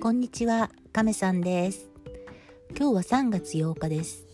こんにちは、亀さんです。今日は3月8日です。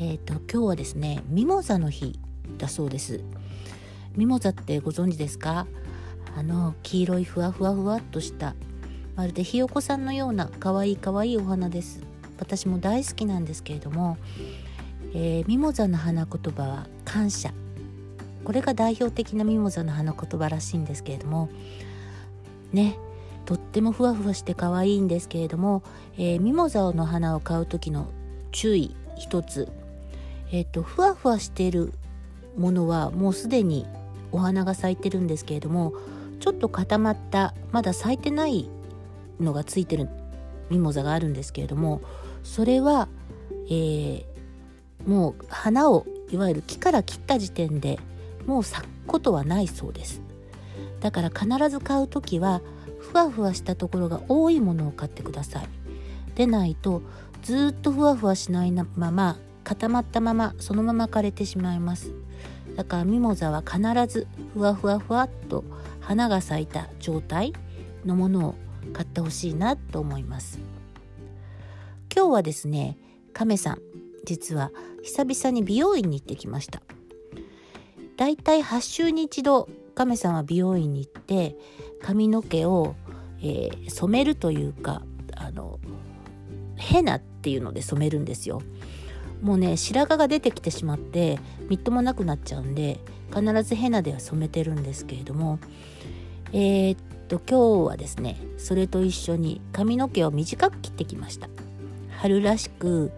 えっ、と今日はですね、ミモザの日だそうです。ミモザってご存知ですか？あの黄色いふわふわふわっとしたまるでひよこさんのような可愛い可愛いお花です。私も大好きなんですけれども、えーミモザの花言葉は感謝。これが代表的なミモザの花言葉らしいんですけれども、ね。とってもふわふわして可愛いんですけれども、えーミモザの花を買う時の注意一つ、えっとふわふわしているものはもうすでにお花が咲いてるんですけれどもちょっと固まったまだ咲いてないのがついてるミモザがあるんですけれどもそれは、えーもう花をいわゆる木から切った時点でもう咲くことはないそうです。だから必ず買う時はふわふわしたところが多いものを買ってください。でないとずっとふわふわしないまま固まったままそのまま枯れてしまいます。だからミモザは必ずふわふわふわっと花が咲いた状態のものを買ってほしいなと思います。今日はですね亀さん実は久々に美容院に行ってきました。だいたい8週に一度亀さんは美容院に行って髪の毛を、えー染めるというかあのヘナっていうので染めるんですよ。もうね白髪が出てきてしまってみっともなくなっちゃうんで必ずヘナでは染めてるんですけれどもえーっと今日はですねそれと一緒に髪の毛を短く切ってきました。春らしく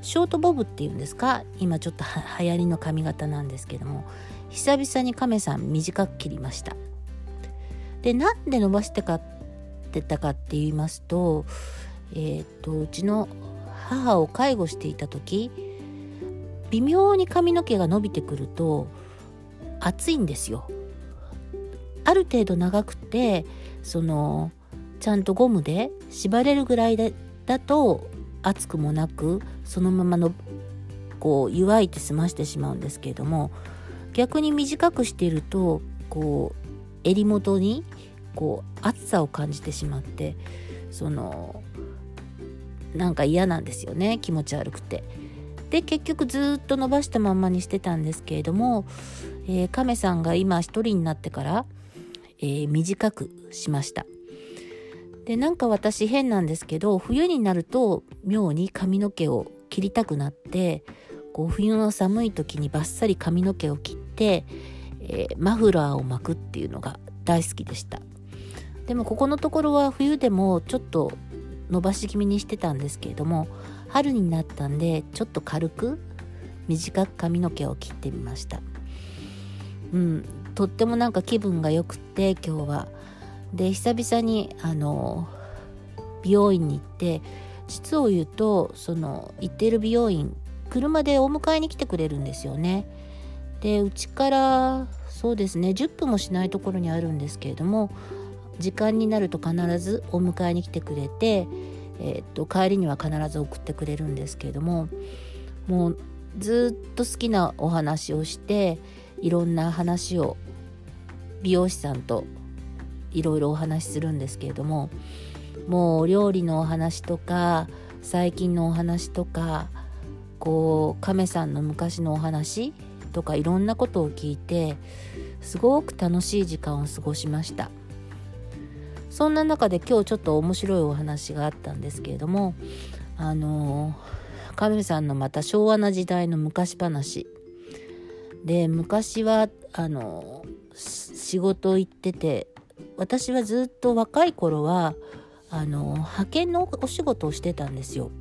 ショートボブっていうんですか？今ちょっと流行りの髪型なんですけども久々に亀さん短く切りました。でなんで伸ばしてかってたかって言いますとえーっとうちの母を介護していた時微妙に髪の毛が伸びてくると暑いんですよ。ある程度長くてそのちゃんとゴムで縛れるぐらいでだと熱くもなくそのままのこう湯わいて済ましてしまうんですけれども逆に短くしているとこう襟元にこう暑さを感じてしまってそのなんか嫌なんですよね気持ち悪くて。で結局ずっと伸ばしたまんまにしてたんですけれども、えー亀さんが今一人になってから、えー短くしました。でなんか私変なんですけど冬になると妙に髪の毛を切りたくなってこう冬の寒い時にバッサリ髪の毛を切って、えーマフラーを巻くっていうのが大好きでした。でもここのところは冬でもちょっと伸ばし気味にしてたんですけれども春になったんでちょっと軽く短く髪の毛を切ってみました。うんとってもなんか気分がよくって今日は。で久々にあの美容院に行って実を言うとその行っている美容院車でお迎えに来てくれるんですよね。でうちからそうですね10分もしないところにあるんですけれども時間になると必ずお迎えに来てくれて、えーっと帰りには必ず送ってくれるんですけれどももうずっと好きなお話をしていろんな話を美容師さんといろいろお話しするんですけれどももう料理のお話とか最近のお話とかこう亀さんの昔のお話とかいろんなことを聞いてすごく楽しい時間を過ごしましたそんな中で今日ちょっと面白いお話があったんですけれどもあの亀さんのまた昭和な時代の昔話で昔はあの仕事行ってて私はずっと若い頃はあの派遣のお仕事をしてたんですよ。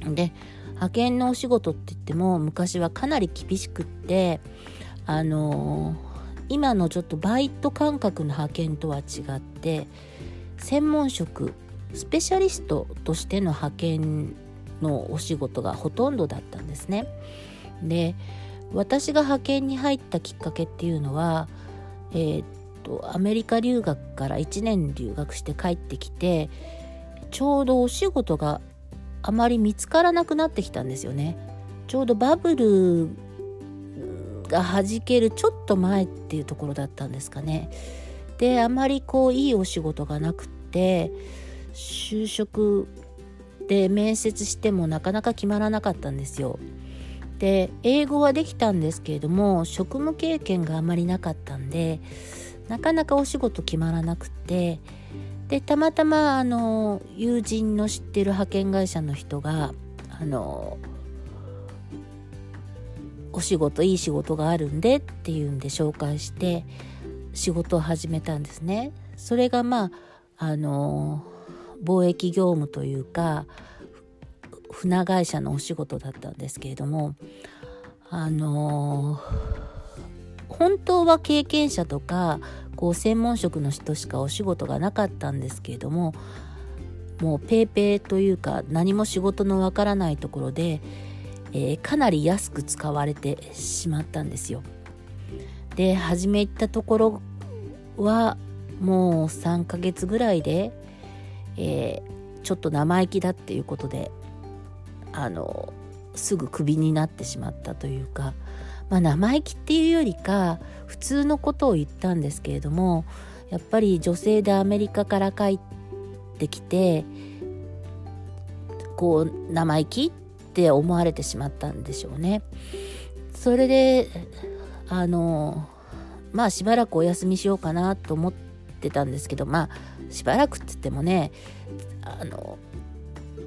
で派遣のお仕事って言っても昔はかなり厳しくってあの今のちょっとバイト感覚の派遣とは違って専門職スペシャリストとしての派遣のお仕事がほとんどだったんですね。で私が派遣に入ったきっかけっていうのは、えーっとアメリカ留学から1年留学して帰ってきてちょうどお仕事があまり見つからなくなってきたんですよね。ちょうどバブルが弾けるちょっと前っていうところだったんですかね。であまりこういいお仕事がなくって就職で面接してもなかなか決まらなかったんですよ。で英語はできたんですけれども職務経験があまりなかったんでなかなかお仕事決まらなくてでたまたまあの友人の知ってる派遣会社の人があのお仕事いい仕事があるんでっていうんで紹介して仕事を始めたんですね。それがまああの貿易業務というか船会社のお仕事だったんですけれどもあの本当は経験者とかこう専門職の人しかお仕事がなかったんですけれどももうペーペーというか何も仕事のわからないところで、えー、かなり安く使われてしまったんですよ。で初め行ったところはもう3ヶ月ぐらいで、えー、ちょっと生意気だっていうことであのすぐクビになってしまったというか、まあ、生意気っていうよりか普通のことを言ったんですけれどもやっぱり女性でアメリカから帰ってきてこう生意気って思われてしまったんでしょうね。それであのまあしばらくお休みしようかなと思ってたんですけどまあしばらくって言ってもねあの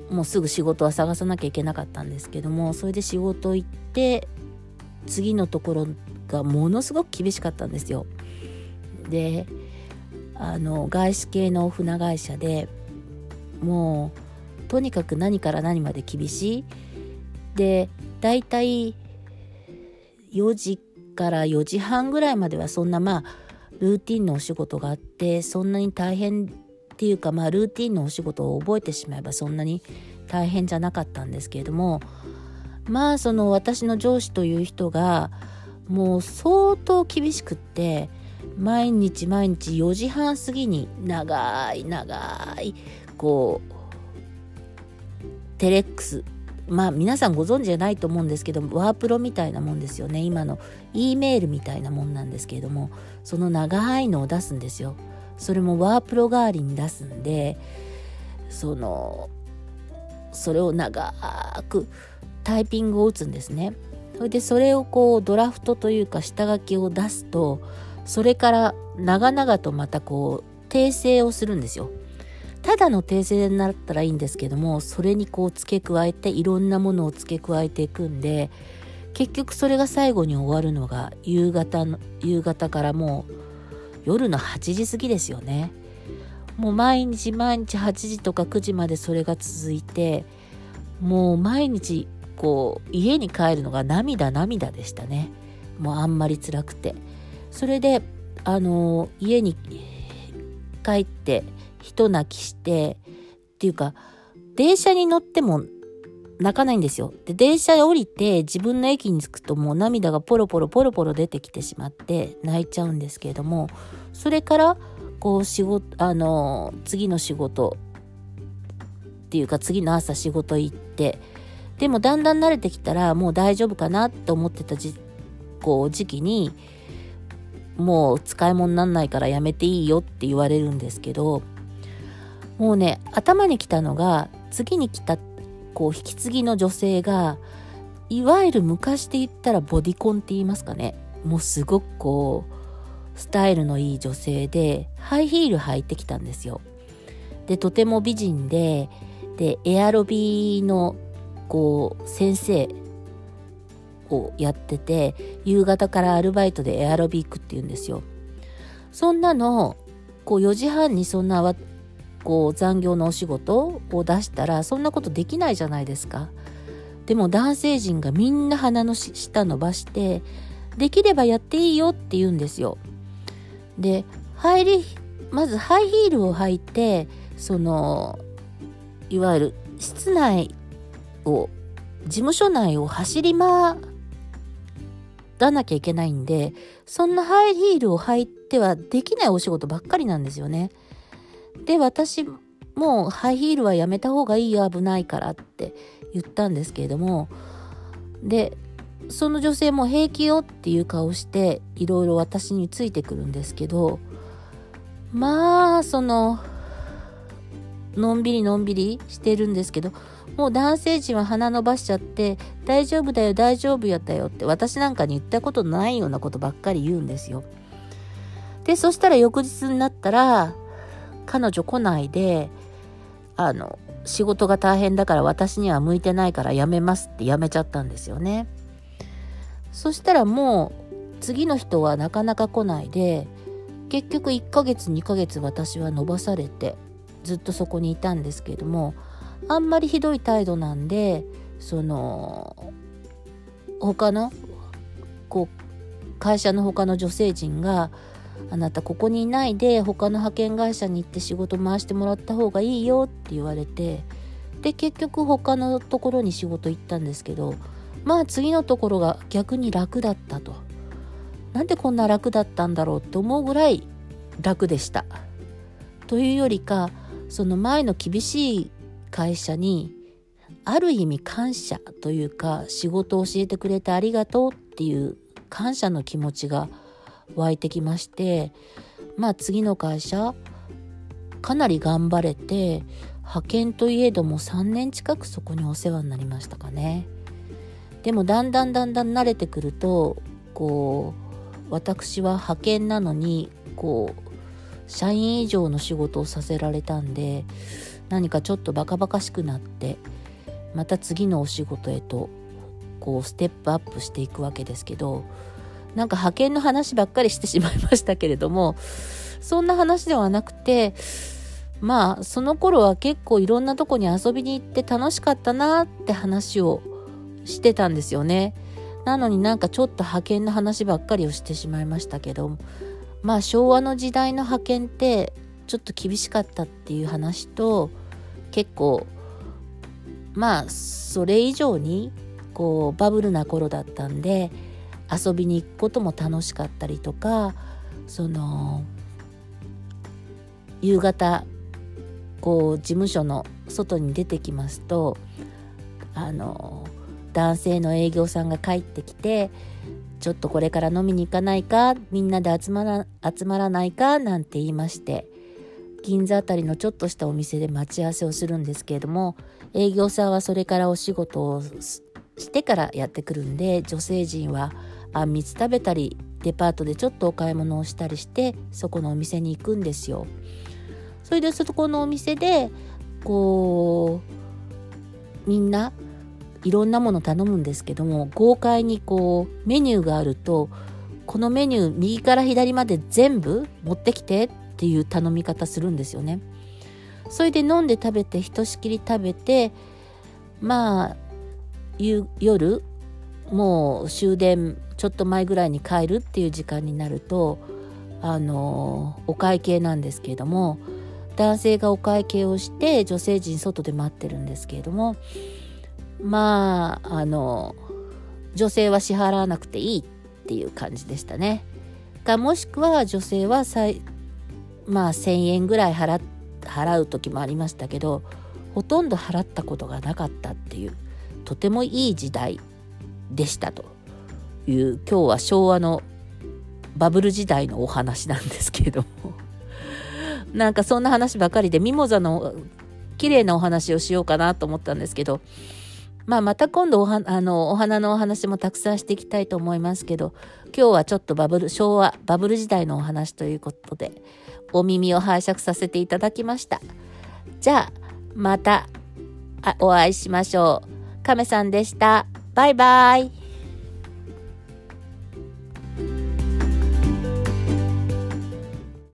もうすぐ仕事は探さなきゃいけなかったんですけどもそれで仕事行って次のところがものすごく厳しかったんですよ。であの外資系の船会社でもうとにかく何から何まで厳しいでだいたい4時から4時半ぐらいまではそんなまあルーティンのお仕事があってそんなに大変っていうかまあルーティンのお仕事を覚えてしまえばそんなに大変じゃなかったんですけれどもまあその私の上司という人がもう相当厳しくって毎日毎日4時半過ぎに長い長いこうテレックスまあ皆さんご存知じゃないと思うんですけどワープロみたいなもんですよね今の E メールみたいなもんなんですけれどもその長いのを出すんですよ。それもワープロ代わりに出すんでそのそれを長くタイピングを打つんですね。それでそれをこうドラフトというか下書きを出すとそれから長々とまたこう訂正をするんですよ。ただの訂正になったらいいんですけどもそれにこう付け加えていろんなものを付け加えていくんで結局それが最後に終わるのが夕方の夕方からもう夜の8時過ぎですよねもう毎日毎日8時とか9時までそれが続いてもう毎日こう家に帰るのが涙涙でしたねもうあんまり辛くてそれであの家に帰ってひと泣きしてっていうか電車に乗っても泣かないんですよ。で、電車で降りて自分の駅に着くともう涙がポロポロポロポロ出てきてしまって泣いちゃうんですけれども、それからこう仕事、あの、次の仕事っていうか次の朝仕事行って、でもだんだん慣れてきたらもう大丈夫かなと思ってたじこう時期に、もう使い物になんないからやめていいよって言われるんですけど、もうね、頭に来たのが、次に来たこう引き継ぎの女性がいわゆる昔で言ったらボディコンって言いますかね。もうすごくこうスタイルのいい女性でハイヒール履いてきたんですよ。でとても美人ででエアロビーのこう先生をやってて夕方からアルバイトでエアロビックって言うんですよそんなのこう4時半にそんなこう残業のお仕事を出したらそんなことできないじゃないですか。でも男性陣がみんな鼻の下伸ばしてできればやっていいよって言うんですよ。で入りまずハイヒールを履いてそのいわゆる室内を事務所内を走り回らなきゃいけないんでそんなハイヒールを履いてはできないお仕事ばっかりなんですよね。で私もうハイヒールはやめた方がいいよ危ないからって言ったんですけれどもでその女性も平気よっていう顔していろいろ私についてくるんですけどまあそののんびりのんびりしてるんですけどもう男性陣は鼻伸ばしちゃって大丈夫だよ大丈夫やったよって私なんかに言ったことないようなことばっかり言うんですよ。でそしたら翌日になったら彼女来ないであの仕事が大変だから私には向いてないから辞めますって辞めちゃったんですよね。そしたらもう次の人はなかなか来ないで結局1ヶ月2ヶ月私は伸ばされてずっとそこにいたんですけれどもあんまりひどい態度なんでその他のこう会社の他の女性陣があなたここにいないで他の派遣会社に行って仕事回してもらった方がいいよって言われてで結局他のところに仕事行ったんですけどまあ次のところが逆に楽だったと。なんでこんな楽だったんだろうって思うぐらい楽でした。というよりかその前の厳しい会社にある意味感謝というか仕事を教えてくれてありがとうっていう感謝の気持ちが湧いてきましてまあ次の会社かなり頑張れて派遣といえども3年近くそこにお世話になりましたかね。でもだんだんだんだん慣れてくるとこう私は派遣なのにこう社員以上の仕事をさせられたんで何かちょっとバカバカしくなってまた次のお仕事へとこうステップアップしていくわけですけどなんか派遣の話ばっかりしてしまいましたけれどもそんな話ではなくてまあその頃は結構いろんなとこに遊びに行って楽しかったなって話をしてたんですよね。なのになんかちょっと派遣の話ばっかりをしてしまいましたけどまあ昭和の時代の派遣ってちょっと厳しかったっていう話と結構まあそれ以上にこうバブルな頃だったんで遊びに行くことも楽しかったりとかその夕方こう事務所の外に出てきますとあの男性の営業さんが帰ってきてちょっとこれから飲みに行かないかみんなで集まら集まらないかなんて言いまして銀座あたりのちょっとしたお店で待ち合わせをするんですけれども営業さんはそれからお仕事をしてからやってくるんで女性陣はあんみつ食べたりデパートでちょっとお買い物をしたりしてそこのお店に行くんですよ。それでそこのお店でこうみんないろんなもの頼むんですけども豪快にこうメニューがあるとこのメニュー右から左まで全部持ってきてっっていう頼み方するんですよね。それで飲んで食べてひとしきり食べてまあ夜もう終電ちょっと前ぐらいに帰るっていう時間になるとあのお会計なんですけれども男性がお会計をして女性陣外で待ってるんですけれどもまああの女性は支払わなくていいっていう感じでしたね。かもしくは女性はまあ1,000円ぐらい払払う時もありましたけどほとんど払ったことがなかったっていうとてもいい時代でしたと。いう今日は昭和のバブル時代のお話なんですけども。なんかそんな話ばかりでミモザの綺麗なお話をしようかなと思ったんですけどまあ、また今度おはあのお花のお話もたくさんしていきたいと思いますけど今日はちょっとバブル昭和バブル時代のお話ということでお耳を拝借させていただきました。じゃあまたお会いしましょう。亀さんでした。バイバイ。